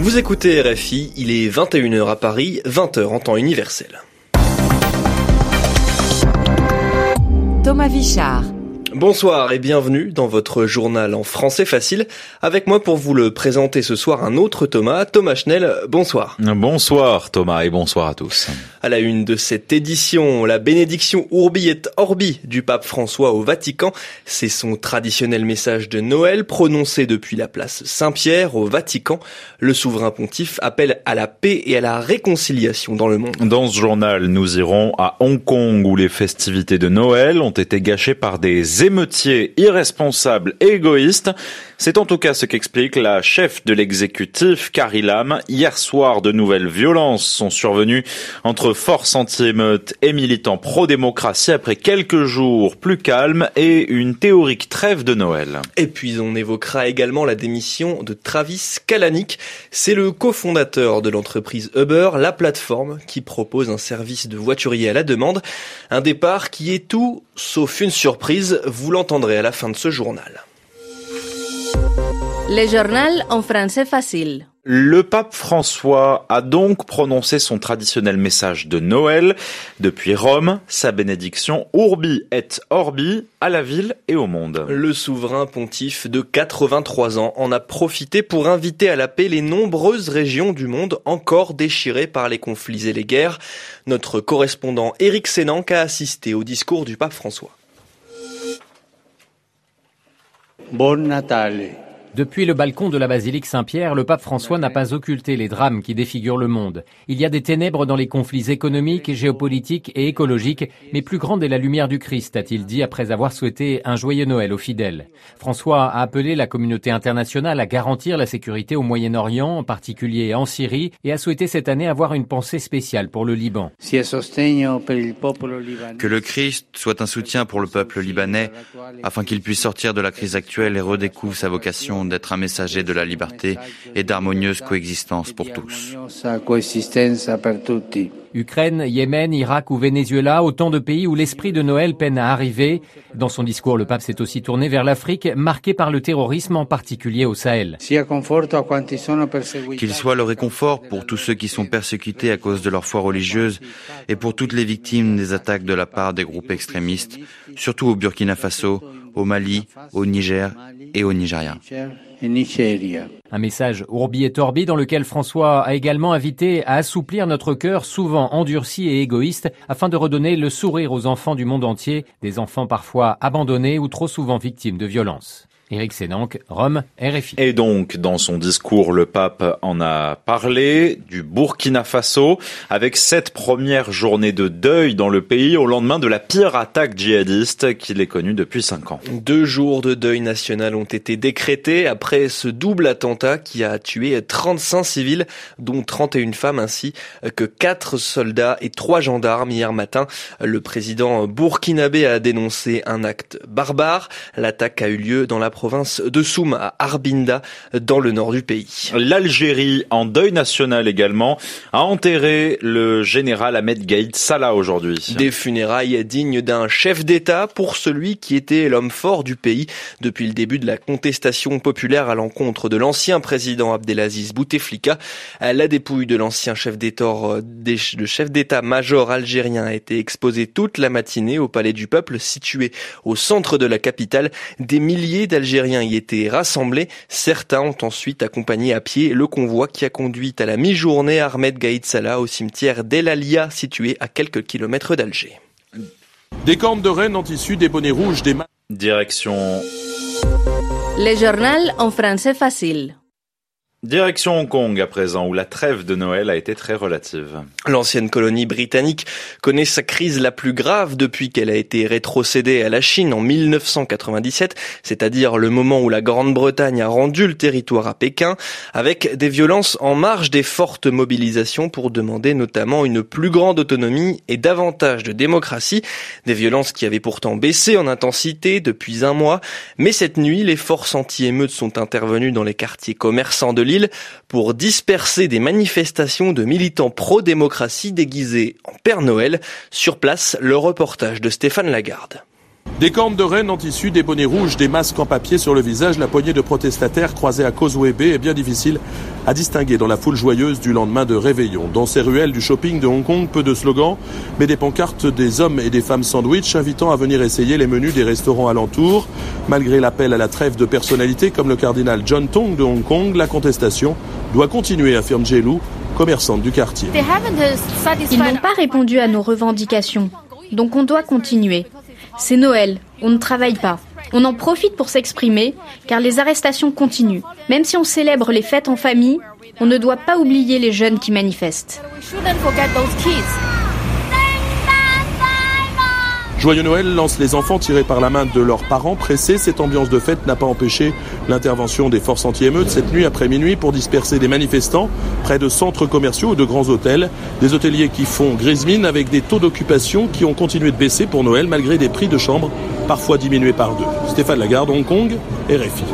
Vous écoutez RFI, il est 21h à Paris, 20h en temps universel. Thomas Vichard. Bonsoir et bienvenue dans votre journal en français facile. Avec moi pour vous le présenter ce soir un autre Thomas, Thomas Schnell. Bonsoir. Bonsoir Thomas et bonsoir à tous. À la une de cette édition, la bénédiction Urbi et Orbi du pape François au Vatican. C'est son traditionnel message de Noël prononcé depuis la place Saint-Pierre au Vatican. Le souverain pontife appelle à la paix et à la réconciliation dans le monde. Dans ce journal, nous irons à Hong Kong où les festivités de Noël ont été gâchées par des émeutiers irresponsables et égoïstes. C'est en tout cas ce qu'explique la chef de l'exécutif, Carrie Lam. Hier soir, de nouvelles violences sont survenues entre forces anti-émeutes et militants pro-démocratie après quelques jours plus calmes et une théorique trêve de Noël. Et puis on évoquera également la démission de Travis Kalanick. C'est le cofondateur de l'entreprise Uber, la plateforme qui propose un service de voiturier à la demande. Un départ qui est tout sauf une surprise, vous l'entendrez à la fin de ce journal. Le journal en français facile. Le pape François a donc prononcé son traditionnel message de Noël depuis Rome, sa bénédiction Urbi et Orbi à la ville et au monde. Le souverain pontife de 83 ans en a profité pour inviter à la paix les nombreuses régions du monde encore déchirées par les conflits et les guerres. Notre correspondant Éric Sénanque a assisté au discours du pape François. Bon Natale. Depuis le balcon de la basilique Saint-Pierre, le pape François n'a pas occulté les drames qui défigurent le monde. Il y a des ténèbres dans les conflits économiques, géopolitiques et écologiques, mais plus grande est la lumière du Christ, a-t-il dit après avoir souhaité un joyeux Noël aux fidèles. François a appelé la communauté internationale à garantir la sécurité au Moyen-Orient, en particulier en Syrie, et a souhaité cette année avoir une pensée spéciale pour le Liban. Que le Christ soit un soutien pour le peuple libanais afin qu'il puisse sortir de la crise actuelle et redécouvre sa vocation d'être un messager de la liberté et d'harmonieuse coexistence pour tous. Ukraine, Yémen, Irak ou Venezuela, autant de pays où l'esprit de Noël peine à arriver. Dans son discours, le pape s'est aussi tourné vers l'Afrique, marquée par le terrorisme, en particulier au Sahel. Qu'il soit le réconfort pour tous ceux qui sont persécutés à cause de leur foi religieuse et pour toutes les victimes des attaques de la part des groupes extrémistes, surtout au Burkina Faso, au Mali, au Niger et au Nigeria. Un message Urbi et Orbi dans lequel François a également invité à assouplir notre cœur souvent endurci et égoïste afin de redonner le sourire aux enfants du monde entier, des enfants parfois abandonnés ou trop souvent victimes de violences. Éric Sénanque, Rome, RFI. Et donc, dans son discours, le pape en a parlé du Burkina Faso, avec cette première journée de deuil dans le pays au lendemain de la pire attaque djihadiste qu'il ait connue depuis cinq ans. Deux jours de deuil national ont été décrétés après ce double attentat qui a tué 35 civils, dont 31 femmes, ainsi que quatre soldats et trois gendarmes hier matin. Le président burkinabé a dénoncé un acte barbare. L'attaque a eu lieu dans la province de Soum à Arbinda dans le nord du pays. L'Algérie, en deuil national également, a enterré le général Ahmed Gaïd Salah aujourd'hui. Des funérailles dignes d'un chef d'État pour celui qui était l'homme fort du pays depuis le début de la contestation populaire à l'encontre de l'ancien président Abdelaziz Bouteflika. La dépouille de l'ancien chef d'État-major algérien a été exposée toute la matinée au Palais du Peuple situé au centre de la capitale. Des milliers d'Algériens Algériens y étaient rassemblés. Certains ont ensuite accompagné à pied le convoi qui a conduit à la mi-journée Ahmed Gaïd Salah au cimetière d'El Alia situé à quelques kilomètres d'Alger. Des cornes de rennes en tissu, des bonnets rouges, des... Direction... Le journal en français facile. Direction Hong Kong à présent, où la trêve de Noël a été très relative. L'ancienne colonie britannique connaît sa crise la plus grave depuis qu'elle a été rétrocédée à la Chine en 1997, c'est-à-dire le moment où la Grande-Bretagne a rendu le territoire à Pékin, avec des violences en marge des fortes mobilisations pour demander notamment une plus grande autonomie et davantage de démocratie, des violences qui avaient pourtant baissé en intensité depuis un mois, mais cette nuit, les forces anti-émeutes sont intervenues dans les quartiers commerçants de pour disperser des manifestations de militants pro-démocratie déguisés en Père Noël. Sur place, le reportage de Stéphane Lagarde. Des cornes de rennes en tissu, des bonnets rouges, des masques en papier sur le visage, la poignée de protestataires croisés à Causeway Bay est bien difficile à distinguer dans la foule joyeuse du lendemain de réveillon. Dans ces ruelles du shopping de Hong Kong, peu de slogans, mais des pancartes des hommes et des femmes sandwich invitant à venir essayer les menus des restaurants alentours. Malgré l'appel à la trêve de personnalités comme le cardinal John Tong de Hong Kong, la contestation doit continuer, affirme Lu, commerçante du quartier. Ils n'ont pas répondu à nos revendications, donc on doit continuer. C'est Noël, on ne travaille pas. On en profite pour s'exprimer, car les arrestations continuent. Même si on célèbre les fêtes en famille, on ne doit pas oublier les jeunes qui manifestent. Joyeux Noël lance les enfants tirés par la main de leurs parents pressés. Cette ambiance de fête n'a pas empêché l'intervention des forces anti-émeutes cette nuit après minuit pour disperser des manifestants près de centres commerciaux ou de grands hôtels. Des hôteliers qui font grise mine avec des taux d'occupation qui ont continué de baisser pour Noël malgré des prix de chambre parfois diminués par deux. Stéphane Lagarde, Hong Kong, RFI.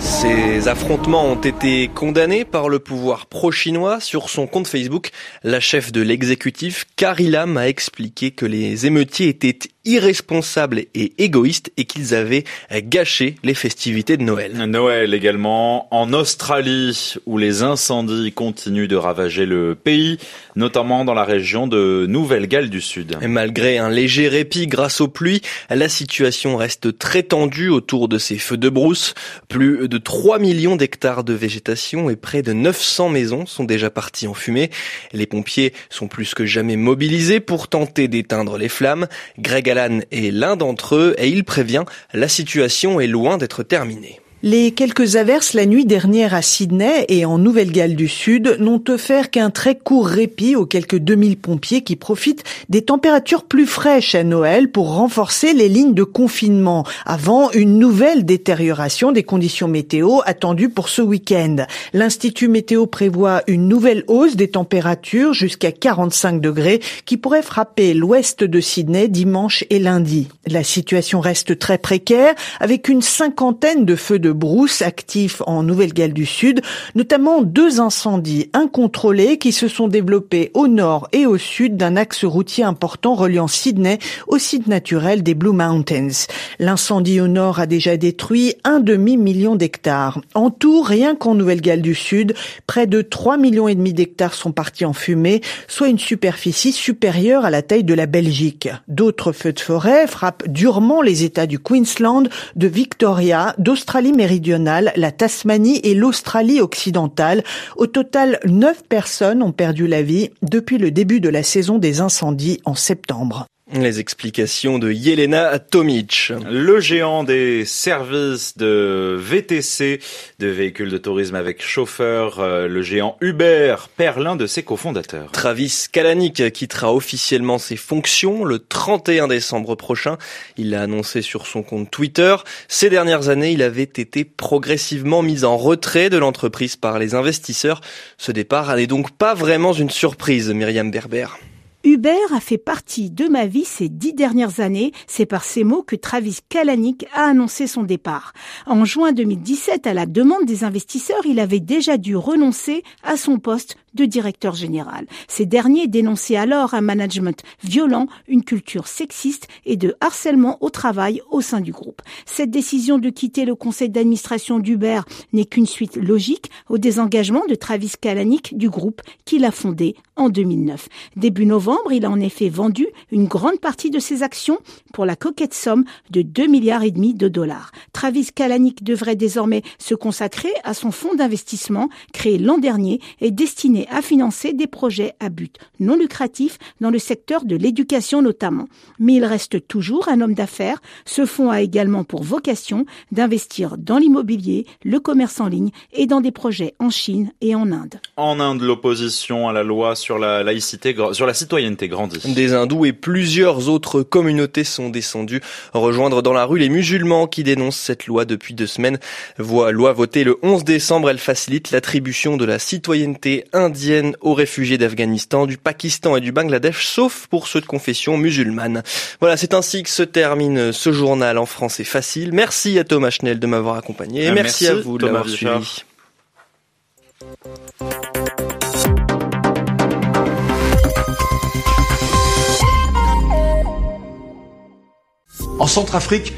Ces affrontements ont été condamnés par le pouvoir pro-chinois. Sur son compte Facebook, la chef de l'exécutif, Carrie Lam, a expliqué que les émeutiers étaient irresponsables et égoïstes et qu'ils avaient gâché les festivités de Noël. Noël également en Australie où les incendies continuent de ravager le pays, notamment dans la région de Nouvelle-Galles du Sud. Et malgré un léger répit grâce aux pluies, la situation reste très tendue autour de ces feux de brousse. Plus de 3 millions d'hectares de végétation et près de 900 maisons sont déjà parties en fumée. Les pompiers sont plus que jamais mobilisés pour tenter d'éteindre les flammes. Greg est l'un d'entre eux et il prévient, la situation est loin d'être terminée. Les quelques averses la nuit dernière à Sydney et en Nouvelle-Galles du Sud n'ont offert qu'un très court répit aux quelques 2000 pompiers qui profitent des températures plus fraîches à Noël pour renforcer les lignes de confinement avant une nouvelle détérioration des conditions météo attendues pour ce week-end. L'Institut météo prévoit une nouvelle hausse des températures jusqu'à 45 degrés qui pourrait frapper l'ouest de Sydney dimanche et lundi. La situation reste très précaire avec une cinquantaine de feux de brousse actifs en Nouvelle-Galles du Sud, notamment deux incendies incontrôlés qui se sont développés au nord et au sud d'un axe routier important reliant Sydney au site naturel des Blue Mountains. L'incendie au nord a déjà détruit un demi-million d'hectares. En tout, rien qu'en Nouvelle-Galles du Sud, près de 3 millions et demi d'hectares sont partis en fumée, soit une superficie supérieure à la taille de la Belgique. D'autres feux de forêt frappent durement les États du Queensland, de Victoria, d'Australie la Tasmanie et l'Australie occidentale. Au total, neuf personnes ont perdu la vie depuis le début de la saison des incendies en septembre. Les explications de Yelena Tomic. Le géant des services de VTC, de véhicules de tourisme avec chauffeur, euh, le géant Uber, perd l'un de ses cofondateurs. Travis Kalanick quittera officiellement ses fonctions le 31 décembre prochain. Il l'a annoncé sur son compte Twitter. Ces dernières années, il avait été progressivement mis en retrait de l'entreprise par les investisseurs. Ce départ n'est donc pas vraiment une surprise, Myriam Berber. Uber a fait partie de ma vie ces dix dernières années. C'est par ces mots que Travis Kalanick a annoncé son départ. En juin 2017, à la demande des investisseurs, il avait déjà dû renoncer à son poste de directeur général. Ces derniers dénonçaient alors un management violent, une culture sexiste et de harcèlement au travail au sein du groupe. Cette décision de quitter le conseil d'administration d'Uber n'est qu'une suite logique au désengagement de Travis Kalanick du groupe qu'il a fondé en 2009. Début novembre, il a en effet vendu une grande partie de ses actions pour la coquette somme de 2 milliards et demi de dollars. Travis Kalanick devrait désormais se consacrer à son fonds d'investissement créé l'an dernier et destiné à financer des projets à but non lucratif dans le secteur de l'éducation notamment. Mais il reste toujours un homme d'affaires. Ce fonds a également pour vocation d'investir dans l'immobilier, le commerce en ligne et dans des projets en Chine et en Inde. En Inde, l'opposition à la loi sur la laïcité, sur la citoyenneté grandit. Des hindous et plusieurs autres communautés sont descendues rejoindre dans la rue les musulmans qui dénoncent cette loi depuis deux semaines. Loi votée le 11 décembre, elle facilite l'attribution de la citoyenneté indienne aux réfugiés d'Afghanistan, du Pakistan et du Bangladesh, sauf pour ceux de confession musulmane. Voilà, c'est ainsi que se termine ce journal en français facile. Merci à Thomas Schnell de m'avoir accompagné et euh, merci, à vous de l'avoir suivi. En Centrafrique,